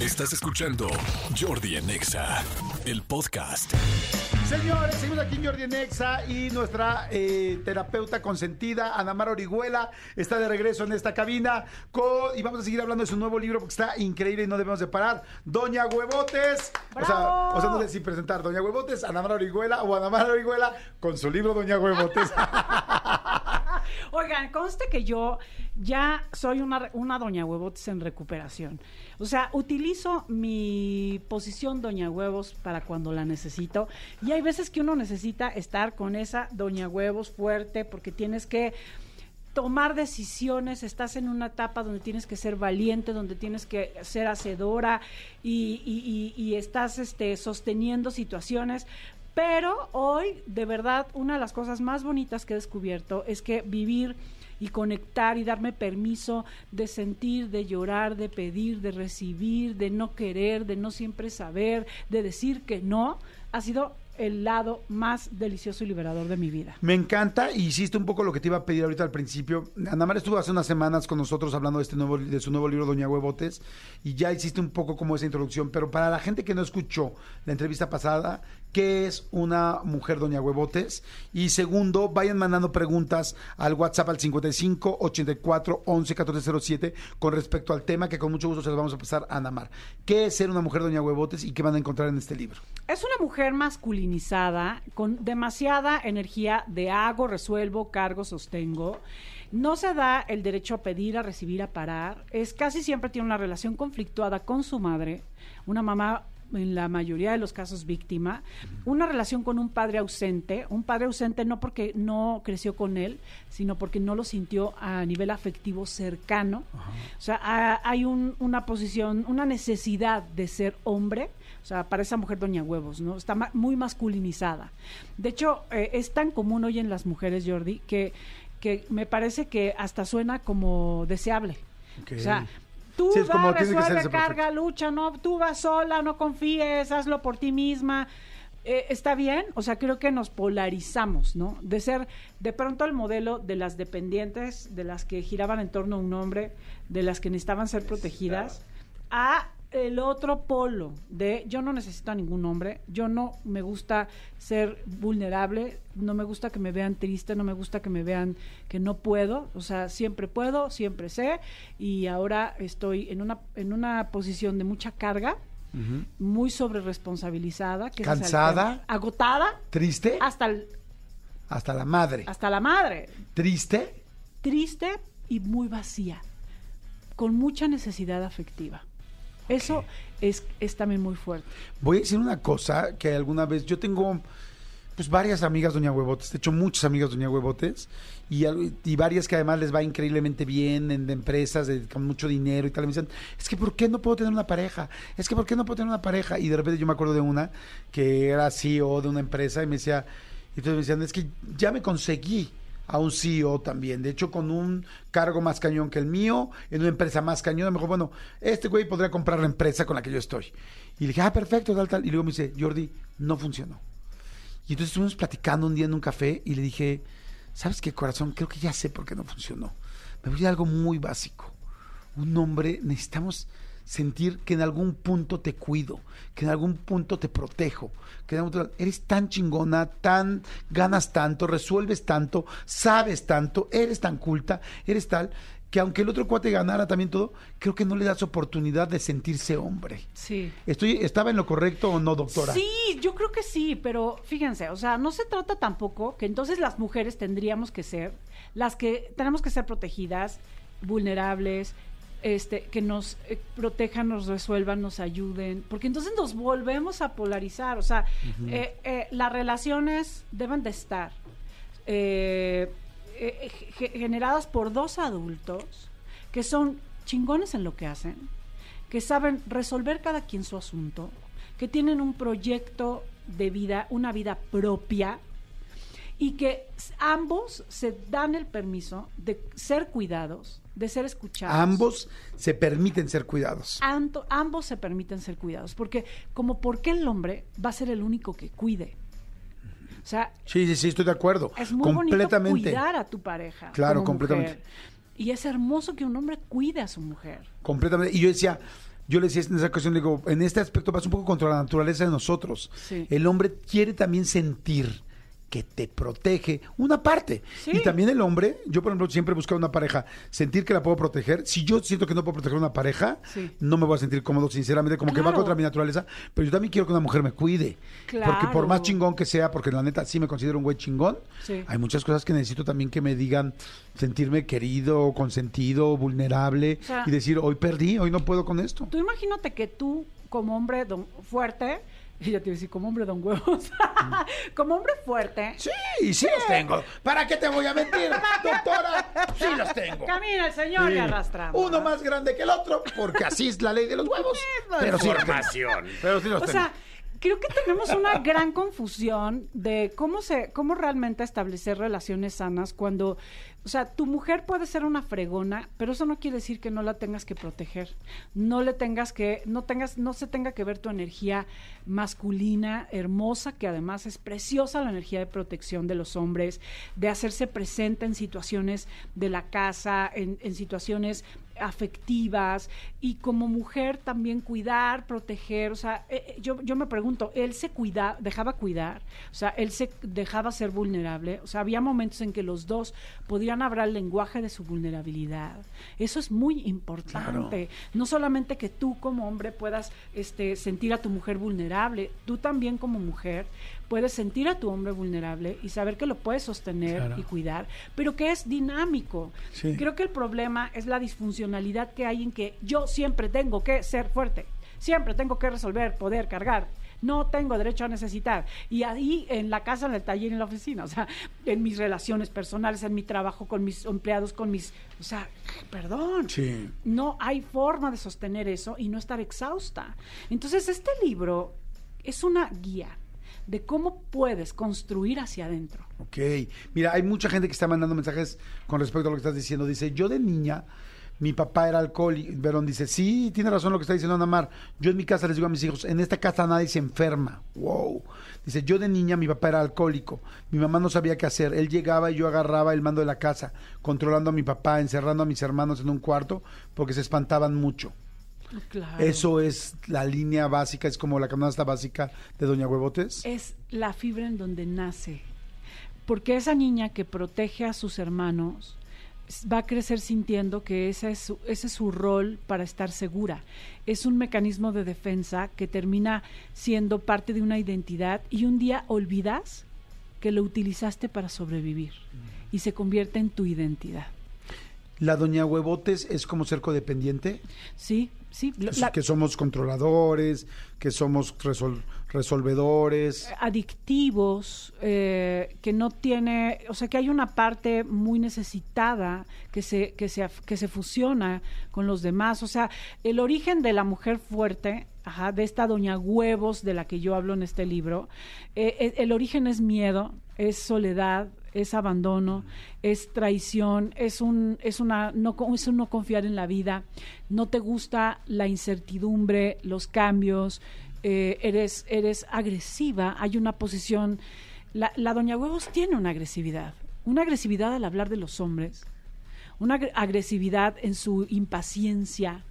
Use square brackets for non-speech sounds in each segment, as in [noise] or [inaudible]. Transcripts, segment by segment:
Estás escuchando Jordi en Exa, el podcast. Señores, seguimos aquí en Jordi Nexa y nuestra eh, terapeuta consentida, Ana Mara Orihuela, está de regreso en esta cabina con- y vamos a seguir hablando de su nuevo libro porque está increíble y no debemos de parar. Doña Huevotes, o sea, o sea, no sé si presentar Doña Huevotes, Ana Mara Orihuela o Ana Mara Orihuela con su libro Doña Huevotes. [laughs] Oigan, conste que yo ya soy una, una doña huevotes en recuperación. O sea, utilizo mi posición doña huevos para cuando la necesito. Y hay veces que uno necesita estar con esa doña huevos fuerte porque tienes que tomar decisiones, estás en una etapa donde tienes que ser valiente, donde tienes que ser hacedora y, y- estás este, sosteniendo situaciones. Pero hoy, de verdad, una de las cosas más bonitas que he descubierto es que vivir y conectar y darme permiso de sentir, de llorar, de pedir, de recibir, de no querer, de no siempre saber, de decir que no, ha sido el lado más delicioso y liberador de mi vida. Me encanta y hiciste un poco lo que te iba a pedir ahorita al principio. Ana Mara estuvo hace unas semanas con nosotros hablando de este nuevo de su nuevo libro Doña Huevotes y ya hiciste un poco como esa introducción, pero para la gente que no escuchó la entrevista pasada, ¿qué es una mujer Doña Huevotes? Y segundo, vayan mandando preguntas al WhatsApp al 55 84 11 1407 con respecto al tema que con mucho gusto se los vamos a pasar a Ana Mar. ¿Qué es ser una mujer Doña Huevotes y qué van a encontrar en este libro? Es una mujer masculinizada, con demasiada energía de hago, resuelvo, cargo, sostengo. No se da el derecho a pedir, a recibir, a parar. Es casi siempre tiene una relación conflictuada con su madre, una mamá en la mayoría de los casos víctima, una relación con un padre ausente, un padre ausente no porque no creció con él, sino porque no lo sintió a nivel afectivo cercano. O sea, ha- hay un- una posición, una necesidad de ser hombre, o sea, para esa mujer doña huevos, ¿no? Está ma- muy masculinizada. De hecho, eh, es tan común hoy en las mujeres, Jordi, que, que me parece que hasta suena como deseable. Ok. O sea, tú Sí, es como vas, tiene que ser resuelve, perfecto. carga, lucha, no, tú vas sola, no confíes, hazlo por ti misma. Eh, está bien, o sea, creo que nos polarizamos, ¿no? De ser de pronto el modelo de las dependientes, de las que giraban en torno a un hombre, de las que necesitaban ser protegidas, a el otro polo de yo no necesito a ningún hombre, yo no me gusta ser vulnerable, no me gusta que me vean triste, no me gusta que me vean que no puedo, o sea, siempre puedo, siempre sé y ahora estoy en una en una posición de mucha carga, muy sobre responsabilizada, que es ¿Cansada? agotada, ¿Triste? hasta el- Hasta la madre. hasta la madre, ¿Triste? triste y muy vacía, con mucha necesidad afectiva. Eso es, es también muy fuerte. Voy a decir una cosa que alguna vez yo tengo pues varias amigas doña huevotes, de hecho muchas amigas doña huevotes y, y varias que además les va increíblemente bien en empresas de- con mucho dinero y tal, y me dicen, es que ¿por qué no puedo tener una pareja? Es que ¿por qué no puedo tener una pareja? Y de repente yo me acuerdo de una que era CEO de una empresa y me decía, y entonces me decían, es que ya me conseguí a un CEO también, de hecho con un cargo más cañón que el mío, en una empresa más cañón, me dijo, bueno, este güey podría comprar la empresa con la que yo estoy. Y le dije, ah, perfecto, tal, tal. Y luego me dice, Jordi, no funcionó. Y entonces estuvimos platicando un día en un café y le dije, ¿sabes qué, corazón? Creo que ya sé por qué no funcionó. Me voy a algo muy básico. Un hombre, necesitamos sentir que en algún punto te cuido, que en algún punto te protejo, que en algún punto- eres tan chingona, tan ganas tanto, resuelves tanto, sabes tanto, eres tan culta, eres tal, que aunque el otro cuate ganara también todo, creo que no le das oportunidad de sentirse hombre. Sí. Estoy, ¿Estaba en lo correcto o no, doctora? Sí, yo creo que sí, pero fíjense, o sea, no se trata tampoco que entonces las mujeres tendríamos que ser las que tenemos que ser protegidas, vulnerables, este, que nos eh, protejan, nos resuelvan, nos ayuden, porque entonces nos volvemos a polarizar, o sea, eh, eh, las relaciones deben de estar eh, ge- generadas por dos adultos que son chingones en lo que hacen, que saben resolver cada quien su asunto, que tienen un proyecto de vida, una vida propia, y que ambos se dan el permiso de ser cuidados, de ser escuchados. Ambos se permiten ser cuidados. Anto- ambos se permiten ser cuidados, porque como porque el hombre va a ser el único que cuide. O sea, Sí, sí, sí, estoy de acuerdo. es muy completamente. bonito cuidar a tu pareja. Claro, completamente. mujer. Y es hermoso que un hombre cuide a su mujer. Completamente. Y yo decía, yo le decía en esa ocasión, digo, en este aspecto vas un poco contra la naturaleza de nosotros. Sí. El hombre quiere también sentir que te protege una parte. Sí. Y también el hombre, yo por ejemplo siempre he buscado una pareja, sentir que la puedo proteger. Si yo siento que no puedo proteger a una pareja, Sí. no me voy a sentir cómodo, sinceramente, como que va Claro. contra mi naturaleza. Pero yo también quiero que una mujer me cuide. Porque por Claro. más chingón que sea, porque la neta sí me considero un güey chingón, Sí. hay muchas cosas que necesito también que me digan sentirme querido, consentido, vulnerable O sea- y decir, hoy perdí, hoy no puedo con esto. Tú imagínate que tú, como hombre fuerte, [laughs] y ya te iba a decir, como hombre don huevos, [laughs] como hombre fuerte, Sí, sí los tengo. ¿Para qué te voy a mentir, [laughs] doctora? Sí los tengo. camina el señor Sí. y arrastramos. Uno más grande que el otro, porque así es la ley de los huevos. Pero. Información. Pero sí los O tengo. sea, creo que tenemos una gran confusión de cómo se, cómo realmente establecer relaciones sanas cuando, o sea, tu mujer puede ser una fregona, pero eso no quiere decir que no la tengas que proteger, no le tengas que, no tengas, no se tenga que ver tu energía masculina, hermosa, que además es preciosa la energía de protección de los hombres, de hacerse presente en situaciones de la casa, en, en situaciones afectivas y como mujer también cuidar, proteger, o sea, eh, eh, yo, yo me pregunto, él se cuida, dejaba cuidar, o sea, él se dejaba ser vulnerable, o sea, había momentos en que los dos podían hablar el lenguaje de su vulnerabilidad. Eso es muy importante. No solamente que tú como hombre puedas este, sentir a tu mujer vulnerable, tú también como mujer puedes sentir a tu hombre vulnerable y saber que lo puedes sostener Claro. y cuidar, pero que es dinámico. Sí. Creo que el problema es la disfuncionalidad que hay en que yo siempre tengo que ser fuerte, siempre tengo que resolver, poder, cargar. No tengo derecho a necesitar. Y ahí en la casa, en el taller, en la oficina, o sea, en mis relaciones personales, en mi trabajo con mis empleados, con mis... O sea, perdón. Sí. No hay forma de sostener eso y no estar exhausta. Entonces, este libro es una guía de cómo puedes construir hacia adentro. Ok. Mira, hay mucha gente que está mandando mensajes con respecto a lo que estás diciendo. Dice, yo de niña, mi papá era alcohólico. Verón dice, sí, tiene razón lo que está diciendo Ana Mar. Yo en mi casa les digo a mis hijos, en esta casa nadie se enferma. Wow. Dice, yo de niña, mi papá era alcohólico. Mi mamá no sabía qué hacer. Él llegaba y yo agarraba el mando de la casa, controlando a mi papá, encerrando a mis hermanos en un cuarto, porque se espantaban mucho. Claro. Eso es la línea básica, es como la canasta básica de Doña Huevotes. es la fibra en donde nace. Porque esa niña que protege a sus hermanos va a crecer sintiendo que ese es, su, ese es su rol para estar segura. Es un mecanismo de defensa que termina siendo parte de una identidad y un día olvidas que lo utilizaste para sobrevivir y se convierte en tu identidad. La Doña Huevotes es como ser codependiente. Sí, sí. lo- Es la- que somos controladores, que somos resol- resolvedores. adictivos, eh, que no tiene, o sea, que hay una parte muy necesitada que se, que se, que se fusiona con los demás. O sea, el origen de la mujer fuerte, ajá, de esta doña huevos de la que yo hablo en este libro, eh, eh, el origen es miedo, es soledad, es abandono, es traición, es un, es una, no, es un no confiar en la vida, no te gusta la incertidumbre, los cambios, eh, eres, eres agresiva, hay una posición. La, la Doña Huevos tiene una agresividad, una agresividad al hablar de los hombres, una agre- agresividad en su impaciencia.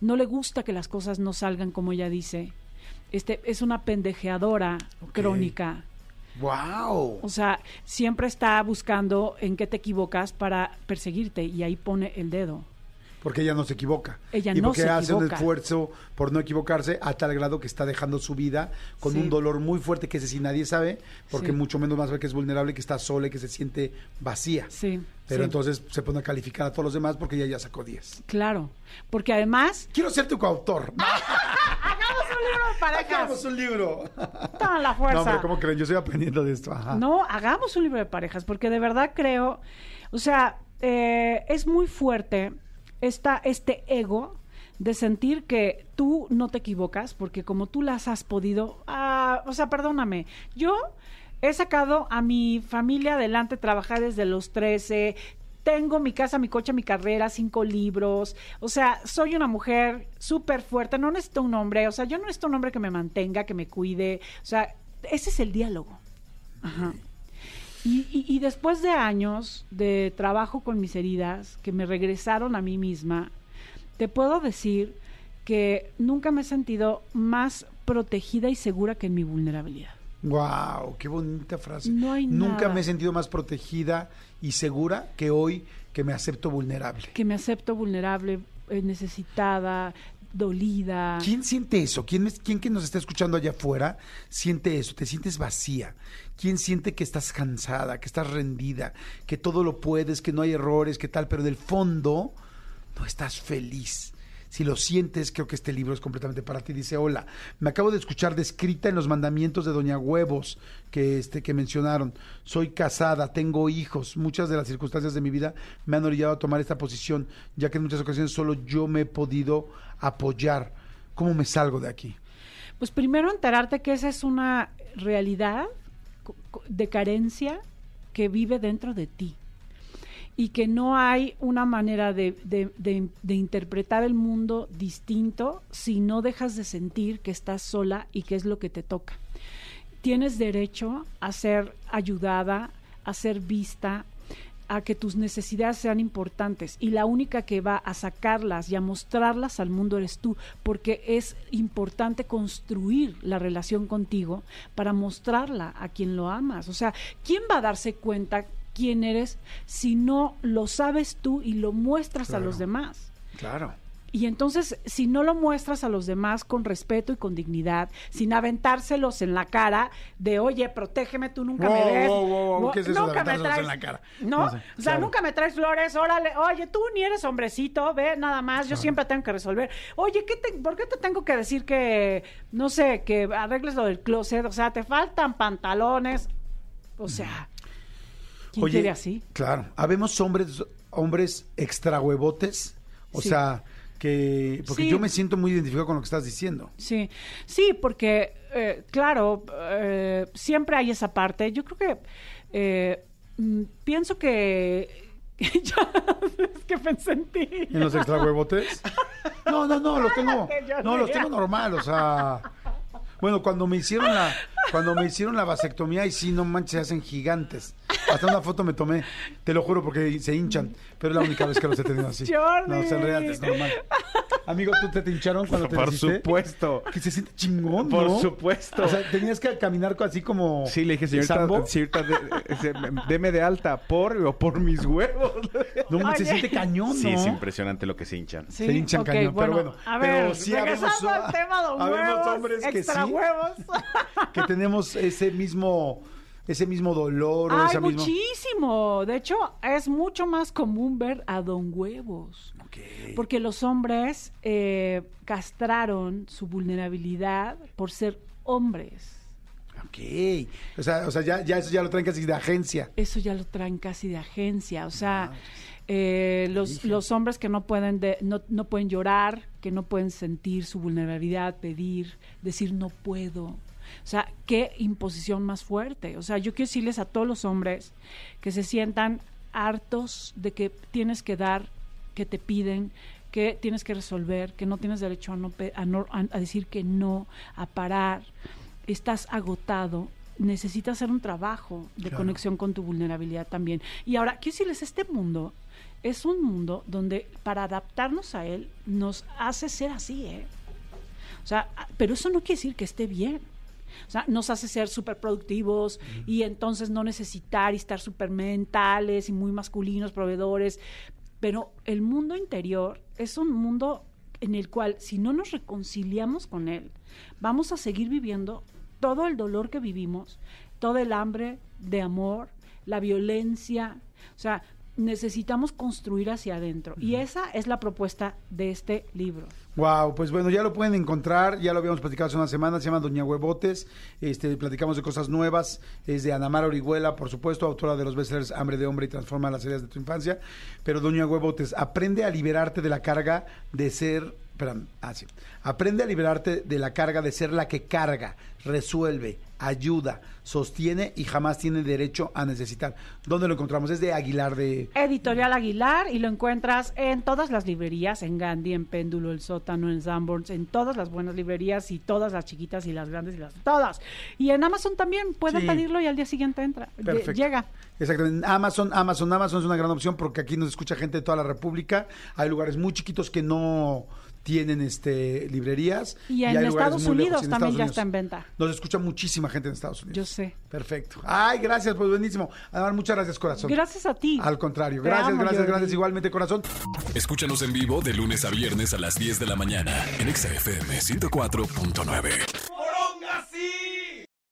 No le gusta que las cosas no salgan como ella dice. Este, es una pendejeadora crónica. ¡Wow! O sea, siempre está buscando en qué te equivocas para perseguirte y ahí pone el dedo. Porque ella no se equivoca. Ella y no porque se hace un esfuerzo por no equivocarse a tal grado que está dejando su vida con Sí. un dolor muy fuerte que ese sí nadie sabe, porque Sí. mucho menos más ve que es vulnerable, que está sola y que se siente vacía. Sí. Pero sí, entonces se pone a calificar a todos los demás porque ella ya sacó 10. Claro. Porque además. Quiero ser tu coautor. [laughs] ¡Hagamos [laughs] un libro de Hagamos un libro. Toda la fuerza. [laughs] No, hombre, ¿cómo creen? Yo estoy aprendiendo de esto. Ajá. No, hagamos un libro de parejas, porque de verdad creo, o sea, eh, es muy fuerte esta, este ego de sentir que tú no te equivocas, porque como tú las has podido, ah, o sea, perdóname, yo he sacado a mi familia adelante, trabajé desde los 13, tengo mi casa, mi coche, mi carrera, cinco libros. O sea, soy una mujer súper fuerte. No necesito un hombre. O sea, yo no necesito un hombre que me mantenga, que me cuide. O sea, ese es el diálogo. Ajá. Y, y- y después de años de trabajo con mis heridas, que me regresaron a mí misma, te puedo decir que nunca me he sentido más protegida y segura que en mi vulnerabilidad. Wow, qué bonita frase. No hay Nunca nada. me he sentido más protegida y segura que hoy que me acepto vulnerable. Que me acepto vulnerable, eh, necesitada, dolida. ¿Quién siente eso? ¿Quién, es- ¿Quién que nos está escuchando allá afuera siente eso? ¿Te sientes vacía? ¿Quién siente que estás cansada, que estás rendida, que todo lo puedes, que no hay errores, que tal, pero del fondo no estás feliz? Si lo sientes, creo que este libro es completamente para ti. Dice, hola, me acabo de escuchar descrita en los mandamientos de Doña Huevos que, este, que mencionaron. Soy casada, tengo hijos. Muchas de las circunstancias de mi vida me han orillado a tomar esta posición, ya que en muchas ocasiones solo yo me he podido apoyar. ¿Cómo me salgo de aquí? Pues primero enterarte que esa es una realidad de carencia que vive dentro de ti y que no hay una manera de, interpretar el mundo distinto si no dejas de sentir que estás sola y que es lo que te toca. Tienes derecho a ser ayudada, a ser vista, a que tus necesidades sean importantes y la única que va a sacarlas y a mostrarlas al mundo eres tú, porque es importante construir la relación contigo para mostrarla a quien lo amas. O sea, ¿quién va a darse cuenta quién eres si no lo sabes tú y lo muestras a los demás? Claro. Y entonces, si no lo muestras a los demás con respeto y con dignidad, sin aventárselos en la cara de, oye, protégeme, tú nunca me ves. wow, wow, ¿qué es eso de nunca me aventárselos traes, en la cara? ¿No? No sé, o sea, claro. nunca me traes flores, órale, oye, tú ni eres hombrecito, ve, nada más, yo siempre tengo que resolver. Oye, ¿qué te- ¿por qué te tengo que decir que, no sé, que arregles lo del closet? O sea, te faltan pantalones. O sea, ¿quién Oye, quiere así? Claro. Habemos hombres, hombres extra huevotes. O Sí. sea, que. Porque Sí. yo me siento muy identificado con lo que estás diciendo. Sí, sí, porque, eh, claro, eh, siempre hay esa parte. Yo creo que eh, mm, pienso que. [laughs] ya, es que pensé en ti. ¿En los extra huevotes? [laughs] No, no, no, los tengo. [laughs] No, los tengo normal, o sea. Bueno, cuando me hicieron la, cuando me hicieron la vasectomía, y sí, no manches, se hacen gigantes. Hasta una foto me tomé, te lo juro, porque se hinchan. Pero es la única vez que los he tenido así. [laughs] Jordi. No, se real, es normal. Amigo, ¿tú te, te hincharon cuando te Por hiciste? supuesto. Que se siente chingón, Por ¿no? supuesto. O sea, tenías que caminar así como... Sí, le dije, señorita, ¿Sambo? señorita, de- de- deme de alta por o por mis huevos. No, se Oye. siente cañón, ¿no? Sí, es impresionante lo que se hinchan. Sí, se hinchan cañón, pero bueno. A Pero ver, habemos- regresando al tema de huevos, hombres que extra sí. huevos. que tenemos ese mismo ese mismo dolor o Hay esa misma muchísimo. De hecho, es mucho más común ver a don huevos. Porque los hombres eh, castraron su vulnerabilidad por ser hombres. Ok. O sea, o sea ya, ya eso ya lo traen casi de agencia. Eso ya lo traen casi de agencia. O sea, eh, los, los hombres que no pueden, de- no, no pueden llorar, que no pueden sentir su vulnerabilidad, pedir, decir no puedo. O sea, qué imposición más fuerte. O sea, yo quiero decirles a todos los hombres que se sientan hartos de que tienes que dar, que te piden, que tienes que resolver, que no tienes derecho a, no, pe- a, no- a- decir que no, a parar. Estás agotado, necesitas hacer un trabajo de Claro. conexión con tu vulnerabilidad también. Y ahora, quiero decirles, este mundo es un mundo donde para adaptarnos a él nos hace ser así, ¿eh? O sea, pero eso no quiere decir que esté bien. O sea, nos hace ser súper productivos y entonces no necesitar y estar súper mentales y muy masculinos, proveedores. Pero el mundo interior es un mundo en el cual si no nos reconciliamos con él, vamos a seguir viviendo todo el dolor que vivimos, todo el hambre de amor, la violencia. O sea, necesitamos construir hacia adentro. Y esa es la propuesta de este libro. Wow, pues bueno, ya lo pueden encontrar, ya lo habíamos platicado hace una semana, se llama Doña Huevotes, este, platicamos de cosas nuevas, es de Ana Mara Orihuela, por supuesto, autora de los bestsellers Hambre de Hombre y Transforma las heridas de tu infancia, pero Doña Huevotes, aprende a liberarte de la carga de ser, espérame, ah, sí, aprende a liberarte de la carga de ser la que carga, resuelve, ayuda, sostiene y jamás tiene derecho a necesitar. ¿Dónde lo encontramos? Es de Aguilar de... Editorial Aguilar y lo encuentras en todas las librerías, en Gandhi, en Péndulo, El Sótano, en Sanborns, en todas las buenas librerías y todas las chiquitas y las grandes y las todas. Y en Amazon también pueden Sí. pedirlo y al día siguiente entra. Perfecto. Llega. Exactamente. Amazon, Amazon, Amazon es una gran opción porque aquí nos escucha gente de toda la República. Hay lugares muy chiquitos que no tienen este librerías. Y en hay Estados lejos, Unidos en también Estados ya Unidos. está en venta. Nos escucha muchísima gente en Estados Unidos. Yo sé. Perfecto. Ay, gracias, pues buenísimo. Además, muchas gracias, corazón. Gracias a ti. Al contrario, Te gracias, amo, gracias, Jordi. gracias. Igualmente, corazón. Escúchanos en vivo de lunes a viernes a las 10 de la mañana en Exa FM 104.9.